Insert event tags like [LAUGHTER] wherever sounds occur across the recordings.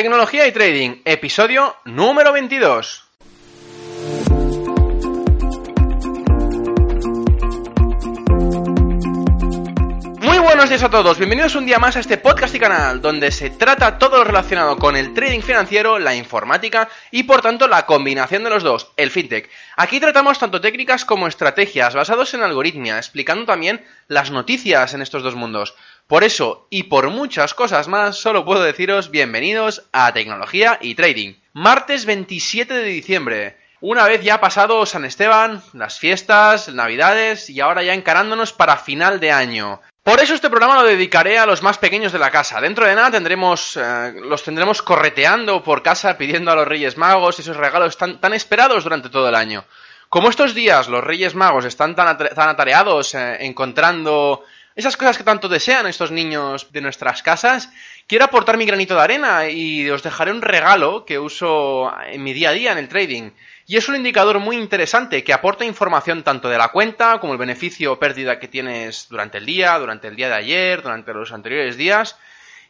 Tecnología y Trading, episodio número 22. Muy buenos días a todos, bienvenidos un día más a este podcast y canal, donde se trata todo lo relacionado con el trading financiero, la informática y por tanto la combinación de los dos, el fintech. Aquí tratamos tanto técnicas como estrategias basados en algoritmia, explicando también las noticias en estos dos mundos. Por eso y por muchas cosas más, solo puedo deciros bienvenidos a Tecnología y Trading. Martes 27 de diciembre. Una vez ya pasado San Esteban, las fiestas, Navidades y ahora ya encarándonos para final de año. Por eso este programa lo dedicaré a los más pequeños de la casa. Dentro de nada tendremos, eh, los tendremos correteando por casa pidiendo a los Reyes Magos esos regalos tan, tan esperados durante todo el año. Como estos días los Reyes Magos están tan, tan atareados eh, encontrando esas cosas que tanto desean estos niños de nuestras casas, quiero aportar mi granito de arena y os dejaré un regalo que uso en mi día a día en el trading. Y es un indicador muy interesante que aporta información tanto de la cuenta como el beneficio o pérdida que tienes durante el día, durante el día de ayer, durante los anteriores días.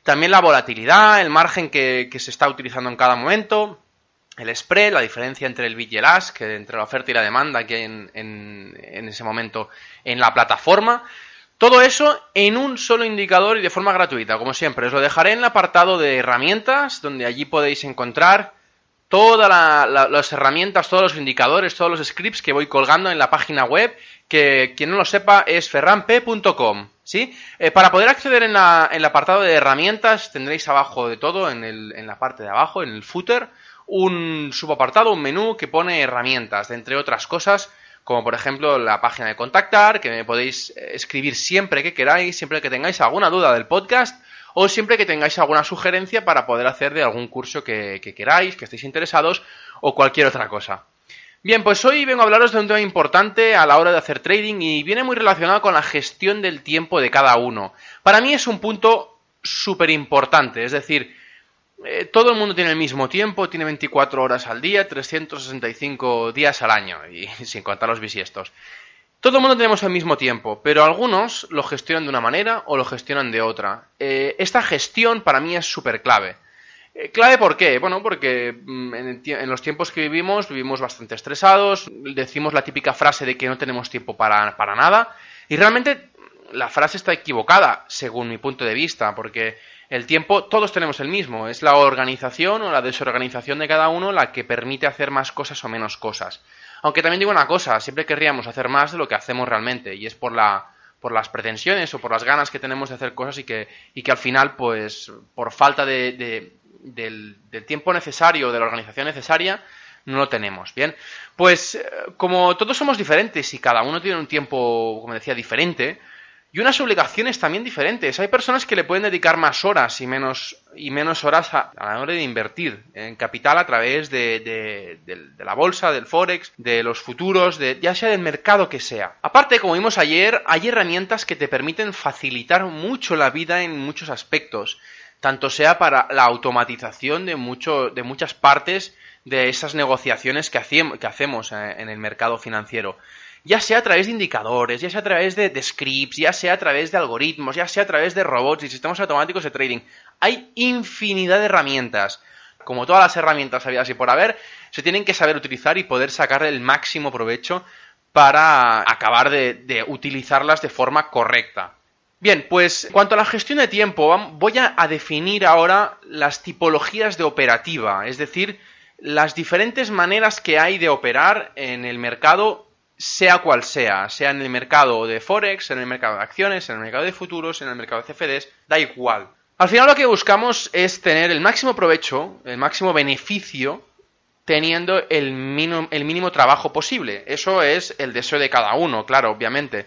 También la volatilidad, el margen que, se está utilizando en cada momento, el spread, la diferencia entre el bid y el ask, entre la oferta y la demanda que hay en, en ese momento en la plataforma. Todo eso en un solo indicador y de forma gratuita, como siempre. Os lo dejaré en el apartado de herramientas, donde allí podéis encontrar todas las herramientas, todos los indicadores, todos los scripts que voy colgando en la página web, que quien no lo sepa es ferramp.com. ¿sí? Eh, para poder acceder en, el apartado de herramientas tendréis abajo de todo, en, en la parte de abajo, en el footer, un subapartado, un menú que pone herramientas, entre otras cosas, como por ejemplo la página de contactar, que me podéis escribir siempre que queráis, siempre que tengáis alguna duda del podcast o siempre que tengáis alguna sugerencia para poder hacer de algún curso que, queráis, que estéis interesados o cualquier otra cosa. Bien, pues hoy vengo a hablaros de un tema importante a la hora de hacer trading y viene muy relacionado con la gestión del tiempo de cada uno. Para mí es un punto súper importante, es decir, eh, todo el mundo tiene el mismo tiempo, tiene 24 horas al día, 365 días al año, y [LAUGHS] sin contar los bisiestos. Todo el mundo tenemos el mismo tiempo, pero algunos lo gestionan de una manera o lo gestionan de otra. Eh, esta gestión para mí es súper clave. Eh, ¿Clave por qué? Bueno, porque mm, en, los tiempos que vivimos, vivimos bastante estresados, decimos la típica frase de que no tenemos tiempo para, para nada, y realmente la frase está equivocada, según mi punto de vista, porque el tiempo todos tenemos el mismo, es la organización o la desorganización de cada uno la que permite hacer más cosas o menos cosas. Aunque también digo una cosa, siempre querríamos hacer más de lo que hacemos realmente, y es por la por las pretensiones o por las ganas que tenemos de hacer cosas y que, y que al final, pues, por falta de, del, tiempo necesario, de la organización necesaria, no lo tenemos. Bien, pues eh, como todos somos diferentes y cada uno tiene un tiempo, como decía, diferente, y unas obligaciones también diferentes. Hay personas que le pueden dedicar más horas y menos, y menos horas a, la hora de invertir en capital a través de, de, la bolsa, del forex, de los futuros, de, ya sea del mercado que sea. Aparte, como vimos ayer, hay herramientas que te permiten facilitar mucho la vida en muchos aspectos. Tanto sea para la automatización de, mucho, de muchas partes de esas negociaciones que, hacemos eh, en el mercado financiero ya sea a través de indicadores, ya sea a través de, scripts, ya sea a través de algoritmos, ya sea a través de robots y sistemas automáticos de trading. Hay infinidad de herramientas. Como todas las herramientas habidas y por haber, se tienen que saber utilizar y poder sacar el máximo provecho para acabar de, utilizarlas de forma correcta. Bien, pues en cuanto a la gestión de tiempo, voy a definir ahora las tipologías de operativa, es decir, las diferentes maneras que hay de operar en el mercado sea cual sea, sea en el mercado de Forex, en el mercado de acciones, en el mercado de futuros, en el mercado de CFDs, da igual. Al final lo que buscamos es tener el máximo provecho, el máximo beneficio, teniendo el mínimo, el mínimo trabajo posible. Eso es el deseo de cada uno, claro, obviamente.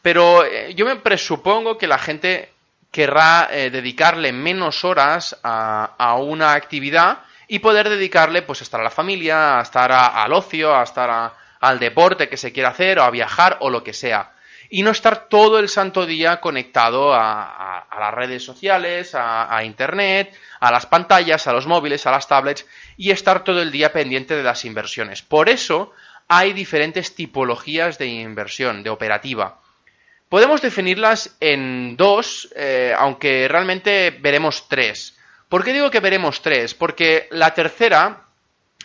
Pero eh, yo me presupongo que la gente querrá eh, dedicarle menos horas a, una actividad y poder dedicarle pues a estar a la familia, a estar al ocio, a estar a, al deporte que se quiera hacer o a viajar o lo que sea. Y no estar todo el santo día conectado a, las redes sociales, a, Internet, a las pantallas, a los móviles, a las tablets y estar todo el día pendiente de las inversiones. Por eso hay diferentes tipologías de inversión, de operativa. Podemos definirlas en dos, eh, aunque realmente veremos tres. ¿Por qué digo que veremos tres? Porque la tercera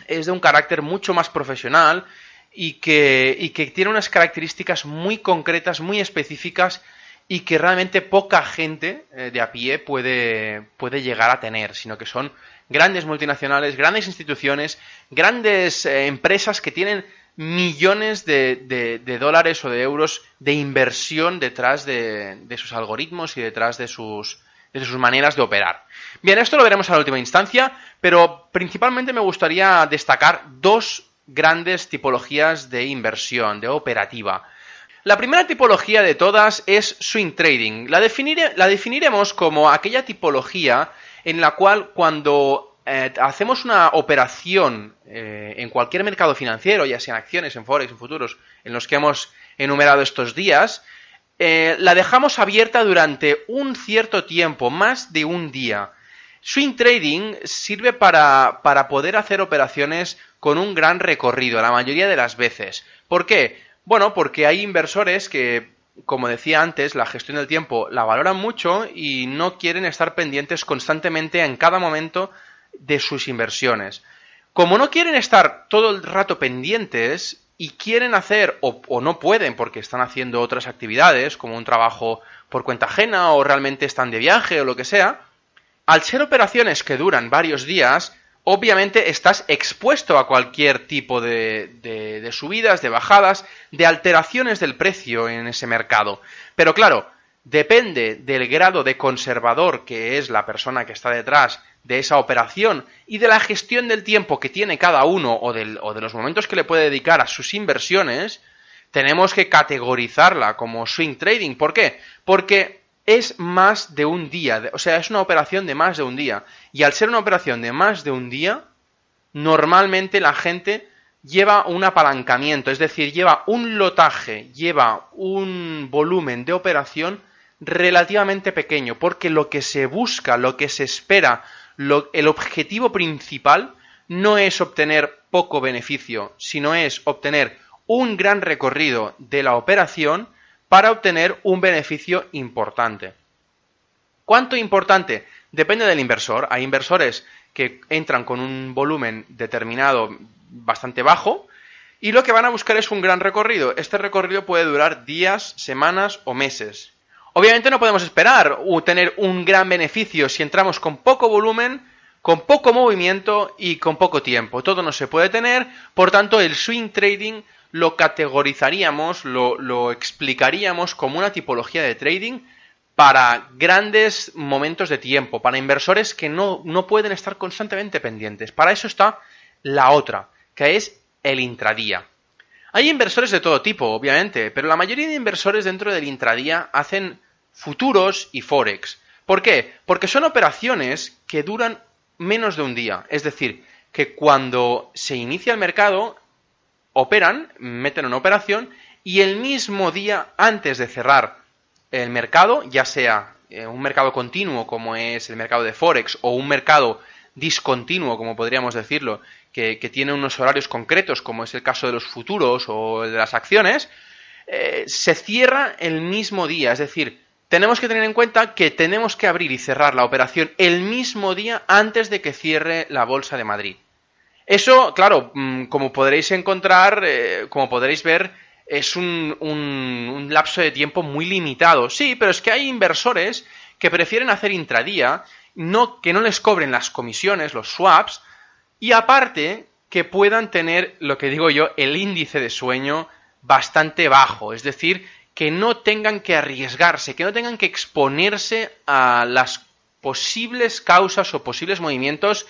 es de un carácter mucho más profesional y que, y que tiene unas características muy concretas, muy específicas y que realmente poca gente eh, de a pie puede, puede llegar a tener, sino que son grandes multinacionales, grandes instituciones, grandes eh, empresas que tienen millones de, de, dólares o de euros de inversión detrás de, de sus algoritmos y detrás de sus, de sus maneras de operar. Bien, esto lo veremos a la última instancia, pero principalmente me gustaría destacar dos grandes tipologías de inversión, de operativa. La primera tipología de todas es swing trading. La, definiremos como aquella tipología en la cual cuando eh, hacemos una operación eh, en cualquier mercado financiero, ya sea en acciones, en forex, en futuros, en los que hemos enumerado estos días, eh, la dejamos abierta durante un cierto tiempo, más de un día. Swing trading sirve para, para poder hacer operaciones con un gran recorrido, la mayoría de las veces. ¿Por qué? Bueno, porque hay inversores que, como decía antes, la gestión del tiempo la valoran mucho y no quieren estar pendientes constantemente en cada momento de sus inversiones. Como no quieren estar todo el rato pendientes y quieren hacer, o, o, no pueden porque están haciendo otras actividades, como un trabajo por cuenta ajena o realmente están de viaje o lo que sea, al ser operaciones que duran varios días, obviamente estás expuesto a cualquier tipo de, subidas, de bajadas, de alteraciones del precio en ese mercado. Pero claro, depende del grado de conservador que es la persona que está detrás de esa operación y de la gestión del tiempo que tiene cada uno o, o de los momentos que le puede dedicar a sus inversiones, tenemos que categorizarla como swing trading. ¿Por qué? Porque es más de un día, o sea, es una operación de más de un día. Y al ser una operación de más de un día, normalmente la gente lleva un apalancamiento, es decir, lleva un lotaje, lleva un volumen de operación relativamente pequeño, porque lo que se busca, lo que se espera, el objetivo principal no es obtener poco beneficio, sino es obtener un gran recorrido de la operación para obtener un beneficio importante. ¿Cuánto importante? Depende del inversor. Hay inversores que entran con un volumen determinado bastante bajo y lo que van a buscar es un gran recorrido. Este recorrido puede durar días, semanas o meses. Obviamente no podemos esperar tener un gran beneficio si entramos con poco volumen, con poco movimiento y con poco tiempo. Todo no se puede tener, por tanto el swing trading lo categorizaríamos, lo, explicaríamos como una tipología de trading para grandes momentos de tiempo, para inversores que no, no, pueden estar constantemente pendientes. Para eso está la otra, que es el intradía. Hay inversores de todo tipo, obviamente, pero la mayoría de inversores dentro del intradía hacen futuros y forex. ¿Por qué? Porque son operaciones que duran menos de un día. Es decir, que cuando se inicia el mercado operan, meten una operación y el mismo día antes de cerrar el mercado, ya sea eh, un mercado continuo como es el mercado de Forex o un mercado discontinuo, como podríamos decirlo, que, tiene unos horarios concretos, como es el caso de los futuros o de las acciones, eh, se cierra el mismo día. Es decir, tenemos que tener en cuenta que tenemos que abrir y cerrar la operación el mismo día antes de que cierre la Bolsa de Madrid. Eso, claro, mm, como podréis encontrar, eh, como podréis ver, es un, un, lapso de tiempo muy limitado. Sí, pero es que hay inversores que prefieren hacer intradía, que no les cobren las comisiones, los swaps, y aparte que puedan tener, lo que digo yo, el índice de sueño bastante bajo. Es decir, que no tengan que arriesgarse, que no tengan que exponerse a las posibles causas o posibles movimientos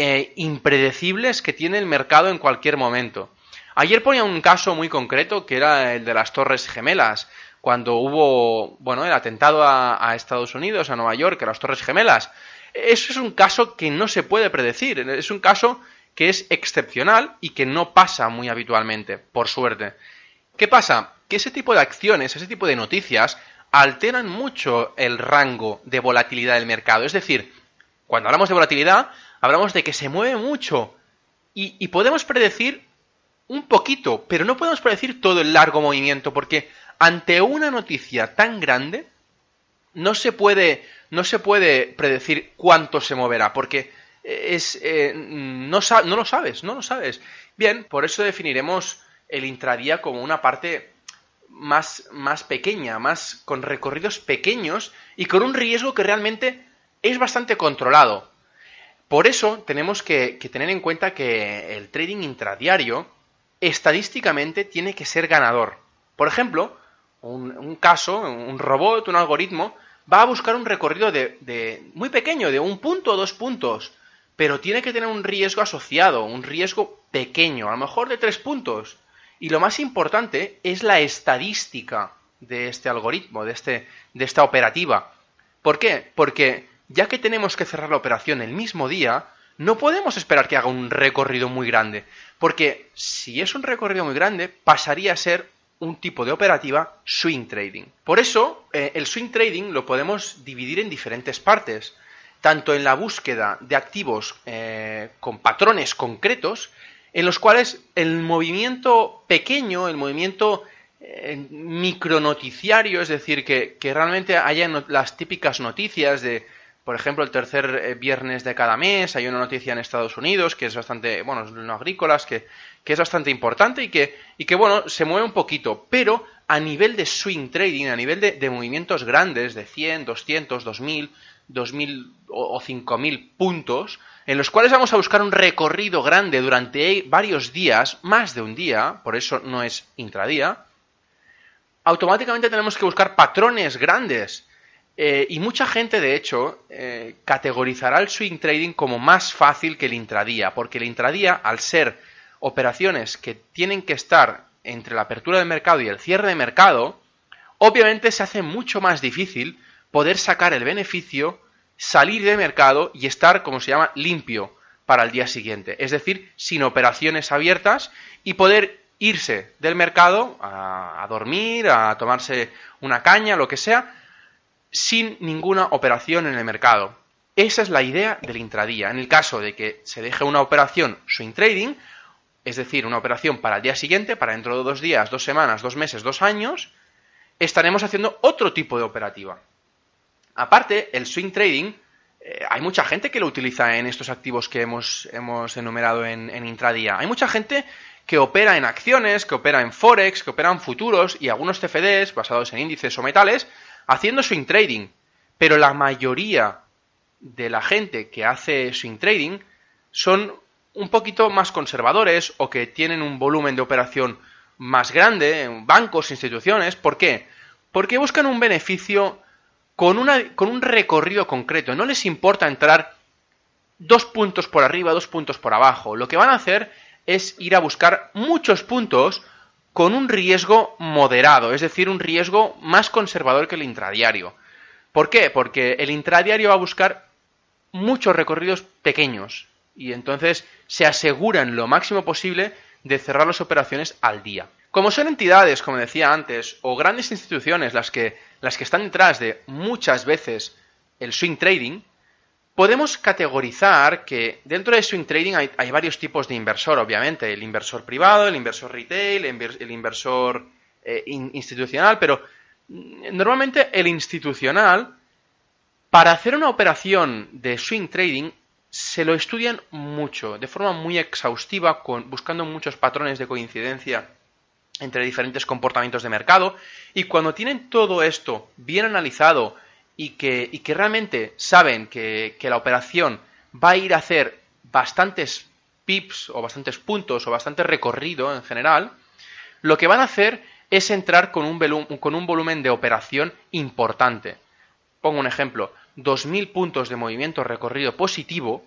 eh, impredecibles que tiene el mercado en cualquier momento. Ayer ponía un caso muy concreto que era el de las Torres Gemelas, cuando hubo, bueno, el atentado a, Estados Unidos, a Nueva York, a las Torres Gemelas. Eso es un caso que no se puede predecir, es un caso que es excepcional y que no pasa muy habitualmente, por suerte. ¿Qué pasa? Que ese tipo de acciones, ese tipo de noticias, alteran mucho el rango de volatilidad del mercado. Es decir, cuando hablamos de volatilidad, hablamos de que se mueve mucho y, podemos predecir un poquito, pero no podemos predecir todo el largo movimiento porque ante una noticia tan grande no se puede, no se puede predecir cuánto se moverá, porque es, eh, no, no lo sabes, no lo sabes. Bien, por eso definiremos el intradía como una parte más, más pequeña, más con recorridos pequeños y con un riesgo que realmente es bastante controlado. Por eso tenemos que, tener en cuenta que el trading intradiario estadísticamente tiene que ser ganador. Por ejemplo, un, caso, un robot, un algoritmo, va a buscar un recorrido de, muy pequeño, de un punto o dos puntos, pero tiene que tener un riesgo asociado, un riesgo pequeño, a lo mejor de tres puntos. Y lo más importante es la estadística de este algoritmo, de, este, de esta operativa. ¿Por qué? Porque ya que tenemos que cerrar la operación el mismo día, no podemos esperar que haga un recorrido muy grande, porque si es un recorrido muy grande, pasaría a ser un tipo de operativa swing trading. Por eso, eh, el swing trading lo podemos dividir en diferentes partes, tanto en la búsqueda de activos eh, con patrones concretos, en los cuales el movimiento pequeño, el movimiento eh, micronoticiario, es decir, que, que realmente haya las típicas noticias de por ejemplo, el tercer eh, viernes de cada mes hay una noticia en Estados Unidos que es bastante, bueno, no agrícolas, que, que es bastante importante y que, y que, bueno, se mueve un poquito, pero a nivel de swing trading, a nivel de, movimientos grandes, de 100, 200, 2000, 2000 o 5000 puntos, en los cuales vamos a buscar un recorrido grande durante varios días, más de un día, por eso no es intradía, automáticamente tenemos que buscar patrones grandes eh, y mucha gente, de hecho, eh, categorizará el swing trading como más fácil que el intradía, porque el intradía, al ser operaciones que tienen que estar entre la apertura del mercado y el cierre de mercado, obviamente se hace mucho más difícil poder sacar el beneficio, salir de mercado y estar, como se llama, limpio para el día siguiente. Es decir, sin operaciones abiertas y poder irse del mercado a dormir, a tomarse una caña, lo que sea, sin ninguna operación en el mercado. Esa es la idea del intradía. En el caso de que se deje una operación swing trading, es decir, una operación para el día siguiente, para dentro de dos días, dos semanas, dos meses, dos años, estaremos haciendo otro tipo de operativa. Aparte, el swing trading, eh, hay mucha gente que lo utiliza en estos activos que hemos, hemos enumerado en, en intradía. Hay mucha gente que opera en acciones, que opera en forex, que opera en futuros y algunos CFDs basados en índices o metales haciendo swing trading. Pero la mayoría de la gente que hace swing trading son un poquito más conservadores o que tienen un volumen de operación más grande, bancos, instituciones. ¿Por qué? Porque buscan un beneficio con, una, con un recorrido concreto. No les importa entrar dos puntos por arriba, dos puntos por abajo. Lo que van a hacer es ir a buscar muchos puntos con un riesgo moderado, es decir, un riesgo más conservador que el intradiario. ¿Por qué? Porque el intradiario va a buscar muchos recorridos pequeños y entonces se aseguran lo máximo posible de cerrar las operaciones al día. Como son entidades, como decía antes, o grandes instituciones las que, las que están detrás de muchas veces el swing trading, Podemos categorizar que dentro de swing trading hay, varios tipos de inversor, obviamente. El inversor privado, el inversor retail, el inversor eh, institucional, pero mm, normalmente el institucional, para hacer una operación de swing trading, se lo estudian mucho, de forma muy exhaustiva, buscando muchos patrones de coincidencia entre diferentes comportamientos de mercado. Y cuando tienen todo esto bien analizado, y que, realmente saben que, que, la operación va a ir a hacer bastantes pips o bastantes puntos o bastante recorrido en general, lo que van a hacer es entrar con un, con un volumen de operación importante. Pongo un ejemplo, 2.000 puntos de movimiento recorrido positivo,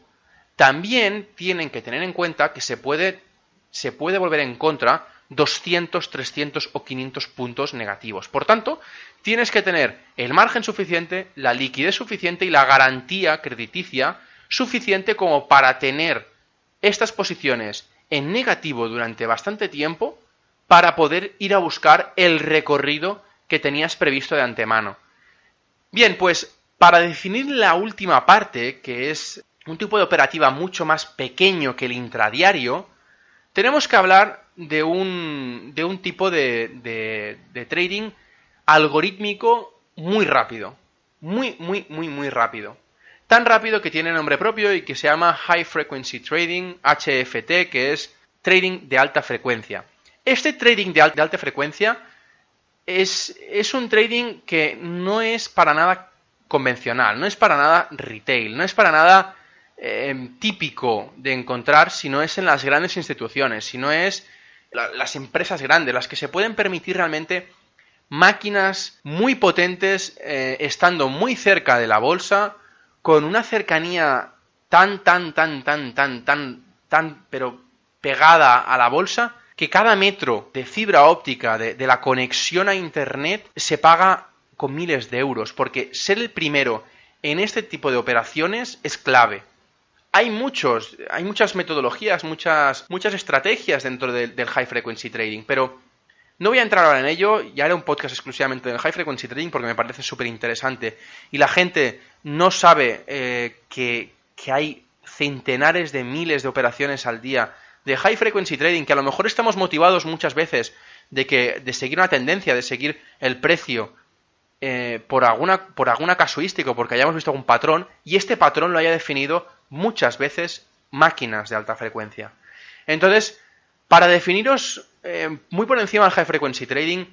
también tienen que tener en cuenta que se puede, se puede volver en contra 200, 300 o 500 puntos negativos. Por tanto, tienes que tener el margen suficiente, la liquidez suficiente y la garantía crediticia suficiente como para tener estas posiciones en negativo durante bastante tiempo para poder ir a buscar el recorrido que tenías previsto de antemano. Bien, pues para definir la última parte, que es un tipo de operativa mucho más pequeño que el intradiario, tenemos que hablar de un, de un tipo de, de, trading algorítmico muy rápido. muy, muy, muy, muy rápido. Tan rápido que tiene nombre propio y que se llama High Frequency Trading, HFT, que es trading de alta frecuencia. Este trading de, alta frecuencia es, es un trading que no es para nada convencional, no es para nada retail, no es para nada eh, típico de encontrar si no es en las grandes instituciones, si no es las empresas grandes, las que se pueden permitir realmente máquinas muy potentes eh, estando muy cerca de la bolsa, con una cercanía tan, tan, tan, tan, tan, tan, tan, pero pegada a la bolsa, que cada metro de fibra óptica de, de la conexión a Internet se paga con miles de euros, porque ser el primero en este tipo de operaciones es clave. Hay muchos, hay muchas metodologías, muchas, muchas estrategias dentro del high frequency trading, pero no voy a entrar ahora en ello, ya haré un podcast exclusivamente del high frequency trading porque me parece súper interesante y la gente no sabe eh, que, que hay centenares de miles de operaciones al día de high frequency trading que a lo mejor estamos motivados muchas veces de que de seguir una tendencia, de seguir el precio eh, por alguna por alguna casuística porque hayamos visto algún patrón y este patrón lo haya definido muchas veces máquinas de alta frecuencia. Entonces, para definiros eh, muy por encima del high frequency trading,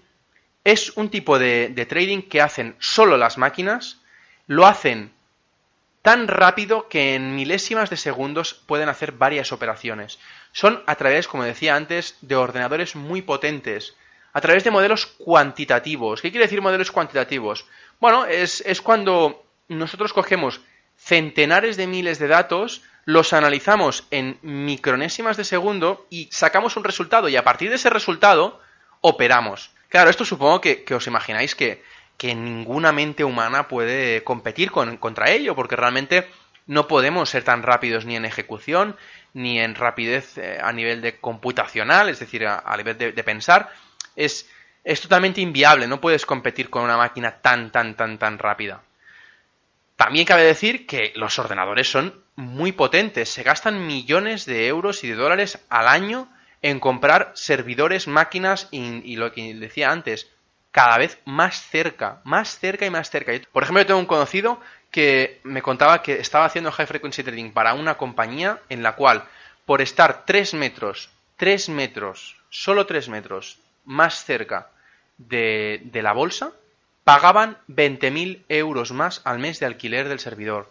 es un tipo de trading que hacen solo las máquinas, lo hacen tan rápido que en milésimas de segundos pueden hacer varias operaciones. Son a través, como decía antes, de ordenadores muy potentes, a través de modelos cuantitativos. ¿Qué quiere decir modelos cuantitativos? Bueno, es, es cuando nosotros cogemos centenares de miles de datos, los analizamos en micronésimas de segundo y sacamos un resultado y a partir de ese resultado operamos. Claro, esto supongo que, os imagináis que, que, ninguna mente humana puede competir con, contra ello, porque realmente no podemos ser tan rápidos ni en ejecución, ni en rapidez eh, a nivel de computacional, es decir, a, nivel de pensar. Es, es totalmente inviable, no puedes competir con una máquina tan, tan, tan, tan rápida. También cabe decir que los ordenadores son muy potentes, se gastan millones de euros y de dólares al año en comprar servidores, máquinas y, lo que decía antes, cada vez más cerca, más cerca y más cerca. Por ejemplo, yo tengo un conocido que me contaba que estaba haciendo high frequency trading para una compañía en la cual por estar 3 metros, 3 metros, solo 3 metros más cerca de, de la bolsa, pagaban 20.000 euros más al mes de alquiler del servidor.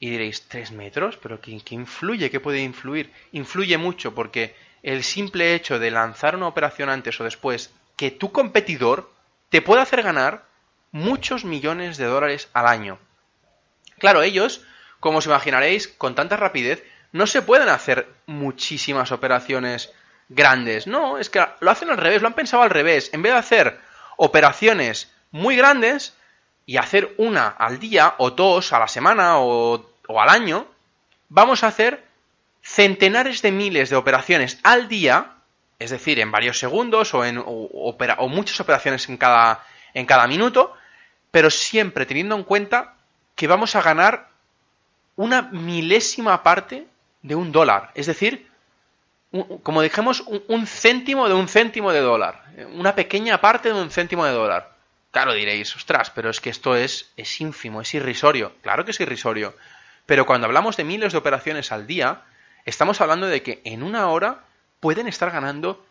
Y diréis, ¿tres metros? ¿Pero qué, qué, influye? ¿Qué puede influir? Influye mucho porque el simple hecho de lanzar una operación antes o después, que tu competidor te puede hacer ganar muchos millones de dólares al año. Claro, ellos, como os imaginaréis, con tanta rapidez, no se pueden hacer muchísimas operaciones grandes. No, es que lo hacen al revés, lo han pensado al revés. En vez de hacer operaciones muy grandes y hacer una al día o dos a la semana o, al año, vamos a hacer centenares de miles de operaciones al día, es decir, en varios segundos o, en, o, muchas operaciones en cada, en cada minuto, pero siempre teniendo en cuenta que vamos a ganar una milésima parte de un dólar. Es decir, como dijimos, un, céntimo de un céntimo de dólar. Una pequeña parte de un céntimo de dólar. Claro, diréis, ostras, pero es que esto es, es ínfimo, es irrisorio. Claro que es irrisorio. Pero cuando hablamos de miles de operaciones al día, estamos hablando de que en una hora pueden estar ganando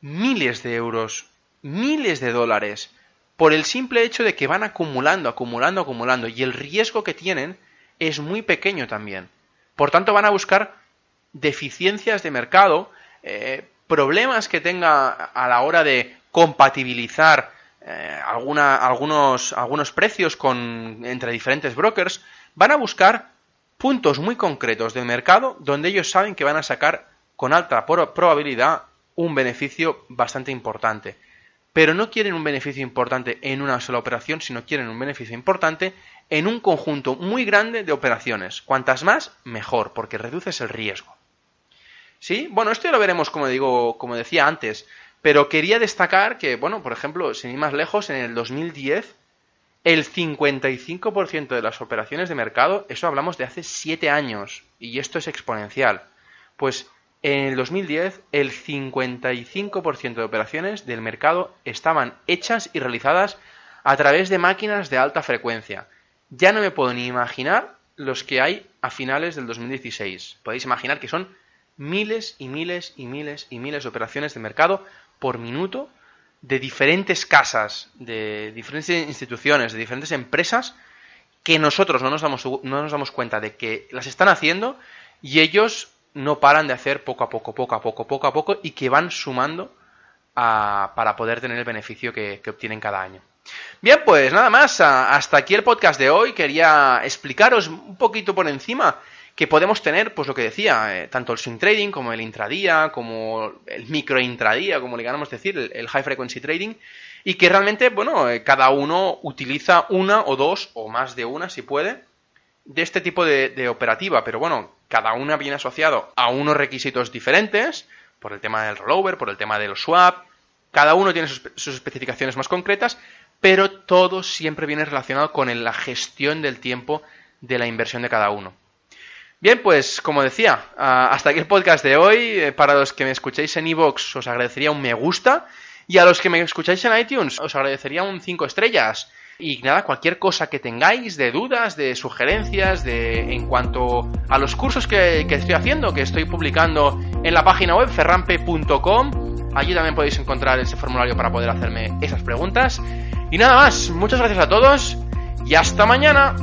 miles de euros, miles de dólares, por el simple hecho de que van acumulando, acumulando, acumulando, y el riesgo que tienen es muy pequeño también. Por tanto, van a buscar deficiencias de mercado, eh, problemas que tenga a la hora de compatibilizar eh, algunos, algunos precios con, entre diferentes brokers, van a buscar puntos muy concretos del mercado donde ellos saben que van a sacar con alta probabilidad un beneficio bastante importante. Pero no quieren un beneficio importante en una sola operación, sino quieren un beneficio importante en un conjunto muy grande de operaciones. Cuantas más, mejor, porque reduces el riesgo. ¿Sí? Bueno, esto ya lo veremos, como digo, como decía antes. Pero quería destacar que, bueno, por ejemplo, sin ir más lejos, en el 2010, el 55% de las operaciones de mercado, eso hablamos de hace 7 años, y esto es exponencial. Pues en el 2010, el 55% de operaciones del mercado estaban hechas y realizadas a través de máquinas de alta frecuencia. ya no me puedo ni imaginar los que hay a finales del 2016. Podéis imaginar que son miles y miles y miles y miles de operaciones de mercado por minuto de diferentes casas, de diferentes instituciones, de diferentes empresas que nosotros no nos damos, no nos damos cuenta de que las están haciendo y ellos no paran de hacer poco a poco, poco a poco, poco a poco y que van sumando para poder tener el beneficio que, obtienen cada año. Bien, pues nada más, hasta aquí el podcast de hoy. Quería explicaros un poquito por encima que podemos tener, pues lo que decía, eh, tanto el swing trading como el intradía, como el micro intradía, como le queramos decir, el, high frequency trading, y que realmente, bueno, eh, cada uno utiliza una o dos o más de una, si puede, de este tipo de, operativa, pero bueno, cada una viene asociado a unos requisitos diferentes, por el tema del rollover, por el tema del swap, cada uno tiene sus, especificaciones más concretas, pero todo siempre viene relacionado con la gestión del tiempo de la inversión de cada uno. Bien, pues como decía, hasta aquí el podcast de hoy. Eh, para los que me escucháis en iVoox os agradecería un me gusta. Y a los que me escucháis en iTunes os agradecería un 5 estrellas. Y nada, cualquier cosa que tengáis de dudas, de sugerencias, de en cuanto a los cursos que, estoy haciendo, que estoy publicando en la página web ferrampe.com. Allí también podéis encontrar ese formulario para poder hacerme esas preguntas. Y nada más, muchas gracias a todos y hasta mañana.